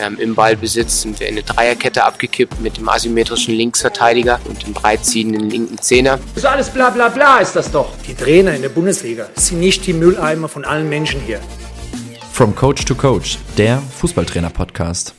Ähm, Im Ballbesitz sind wir in eine Dreierkette abgekippt mit dem asymmetrischen Linksverteidiger und dem breitziehenden linken Zehner. So alles bla bla bla ist das doch. Die Trainer in der Bundesliga sind nicht die Mülleimer von allen Menschen hier. From Coach to Coach, der Fußballtrainer-Podcast.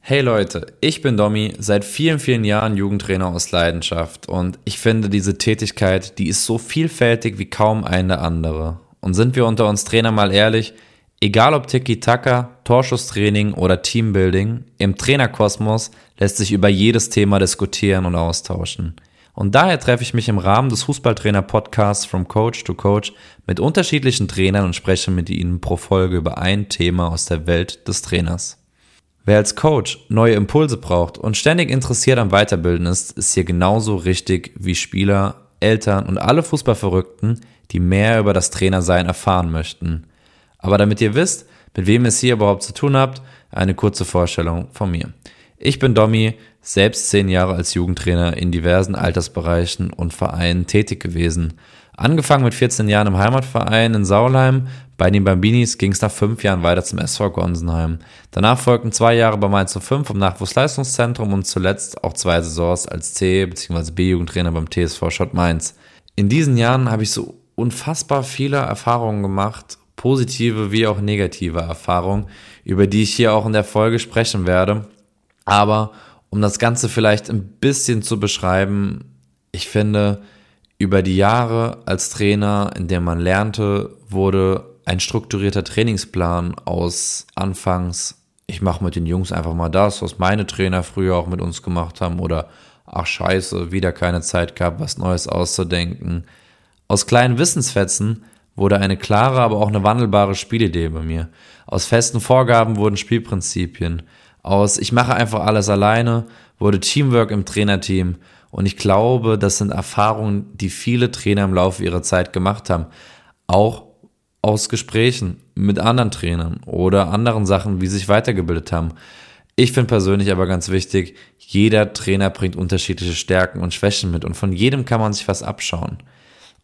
Hey Leute, ich bin Domi, seit vielen, vielen Jahren Jugendtrainer aus Leidenschaft und ich finde diese Tätigkeit, die ist so vielfältig wie kaum eine andere. Und sind wir unter uns Trainer mal ehrlich, egal ob Tiki-Taka, Torschusstraining oder Teambuilding, im Trainerkosmos lässt sich über jedes Thema diskutieren und austauschen. Und daher treffe ich mich im Rahmen des Fußballtrainer-Podcasts From Coach to Coach mit unterschiedlichen Trainern und spreche mit ihnen pro Folge über ein Thema aus der Welt des Trainers. Wer als Coach neue Impulse braucht und ständig interessiert am Weiterbilden ist, ist hier genauso richtig wie Spieler, Eltern und alle Fußballverrückten, die mehr über das Trainersein erfahren möchten. Aber damit ihr wisst, mit wem es hier überhaupt zu tun habt, eine kurze Vorstellung von mir. Ich bin Domi, selbst zehn Jahre als Jugendtrainer in diversen Altersbereichen und Vereinen tätig gewesen. Angefangen mit 14 Jahren im Heimatverein in Saulheim, bei den Bambinis ging es nach fünf Jahren weiter zum SV Gonsenheim. Danach folgten zwei Jahre bei Mainz 05 im Nachwuchsleistungszentrum und zuletzt auch zwei Saisons als C- bzw. B-Jugendtrainer beim TSV Schott Mainz. In diesen Jahren habe ich so unfassbar viele Erfahrungen gemacht, positive wie auch negative Erfahrungen, über die ich hier auch in der Folge sprechen werde. Aber um das Ganze vielleicht ein bisschen zu beschreiben, ich finde, über die Jahre als Trainer, in der man lernte, wurde ein strukturierter Trainingsplan aus anfangs, ich mache mit den Jungs einfach mal das, was meine Trainer früher auch mit uns gemacht haben, oder ach scheiße, wieder keine Zeit gehabt, was Neues auszudenken. Aus kleinen Wissensfetzen wurde eine klare, aber auch eine wandelbare Spielidee bei mir. Aus festen Vorgaben wurden Spielprinzipien aus ich mache einfach alles alleine, wurde Teamwork im Trainerteam und ich glaube, das sind Erfahrungen, die viele Trainer im Laufe ihrer Zeit gemacht haben. Auch aus Gesprächen mit anderen Trainern oder anderen Sachen, wie sie sich weitergebildet haben. Ich finde persönlich aber ganz wichtig, jeder Trainer bringt unterschiedliche Stärken und Schwächen mit und von jedem kann man sich was abschauen.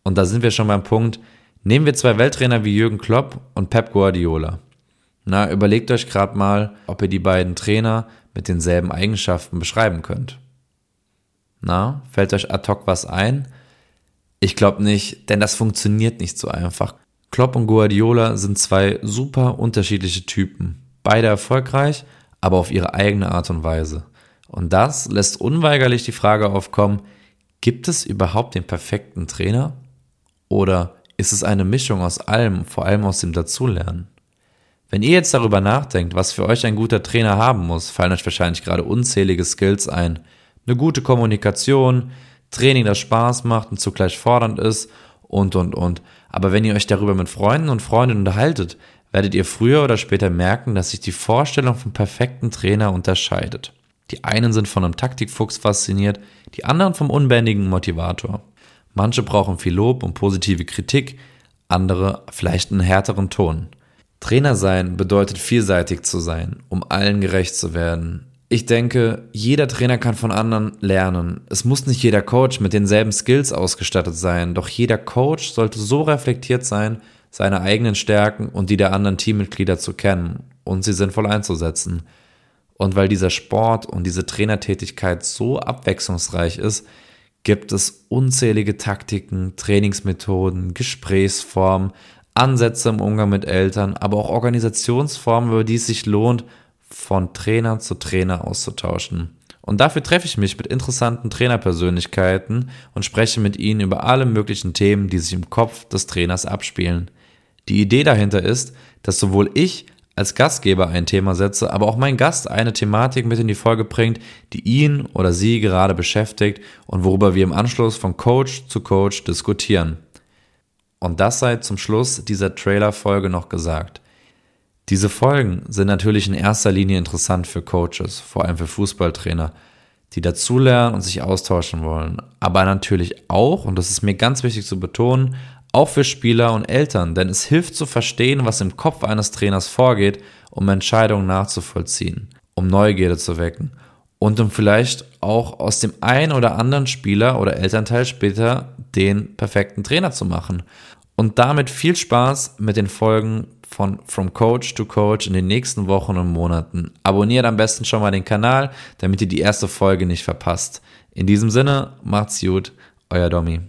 Und da sind wir schon beim Punkt, nehmen wir zwei Welttrainer wie Jürgen Klopp und Pep Guardiola. Na, überlegt euch gerade mal, ob ihr die beiden Trainer mit denselben Eigenschaften beschreiben könnt. Na, fällt euch ad hoc was ein? Ich glaube nicht, denn das funktioniert nicht so einfach. Klopp und Guardiola sind zwei super unterschiedliche Typen. Beide erfolgreich, aber auf ihre eigene Art und Weise. Und das lässt unweigerlich die Frage aufkommen, gibt es überhaupt den perfekten Trainer? Oder ist es eine Mischung aus allem, vor allem aus dem Dazulernen? Wenn ihr jetzt darüber nachdenkt, was für euch ein guter Trainer haben muss, fallen euch wahrscheinlich gerade unzählige Skills ein. Eine gute Kommunikation, Training, das Spaß macht und zugleich fordernd ist und, und, und. Aber wenn ihr euch darüber mit Freunden und Freundinnen unterhaltet, werdet ihr früher oder später merken, dass sich die Vorstellung vom perfekten Trainer unterscheidet. Die einen sind von einem Taktikfuchs fasziniert, die anderen vom unbändigen Motivator. Manche brauchen viel Lob und positive Kritik, andere vielleicht einen härteren Ton. Trainer sein bedeutet vielseitig zu sein, um allen gerecht zu werden. Ich denke, jeder Trainer kann von anderen lernen. Es muss nicht jeder Coach mit denselben Skills ausgestattet sein, doch jeder Coach sollte so reflektiert sein, seine eigenen Stärken und die der anderen Teammitglieder zu kennen und sie sinnvoll einzusetzen. Und weil dieser Sport und diese Trainertätigkeit so abwechslungsreich ist, gibt es unzählige Taktiken, Trainingsmethoden, Gesprächsformen, Ansätze im Umgang mit Eltern, aber auch Organisationsformen, über die es sich lohnt, von Trainer zu Trainer auszutauschen. Und dafür treffe ich mich mit interessanten Trainerpersönlichkeiten und spreche mit ihnen über alle möglichen Themen, die sich im Kopf des Trainers abspielen. Die Idee dahinter ist, dass sowohl ich als Gastgeber ein Thema setze, aber auch mein Gast eine Thematik mit in die Folge bringt, die ihn oder sie gerade beschäftigt und worüber wir im Anschluss von Coach zu Coach diskutieren. Und das sei zum Schluss dieser Trailer-Folge noch gesagt. Diese Folgen sind natürlich in erster Linie interessant für Coaches, vor allem für Fußballtrainer, die dazulernen und sich austauschen wollen. Aber natürlich auch, und das ist mir ganz wichtig zu betonen, auch für Spieler und Eltern, denn es hilft zu verstehen, was im Kopf eines Trainers vorgeht, um Entscheidungen nachzuvollziehen, um Neugierde zu wecken und um vielleicht auch aus dem einen oder anderen Spieler oder Elternteil später den perfekten Trainer zu machen. Und damit viel Spaß mit den Folgen von From Coach to Coach in den nächsten Wochen und Monaten. Abonniert am besten schon mal den Kanal, damit ihr die erste Folge nicht verpasst. In diesem Sinne, macht's gut, euer Domi.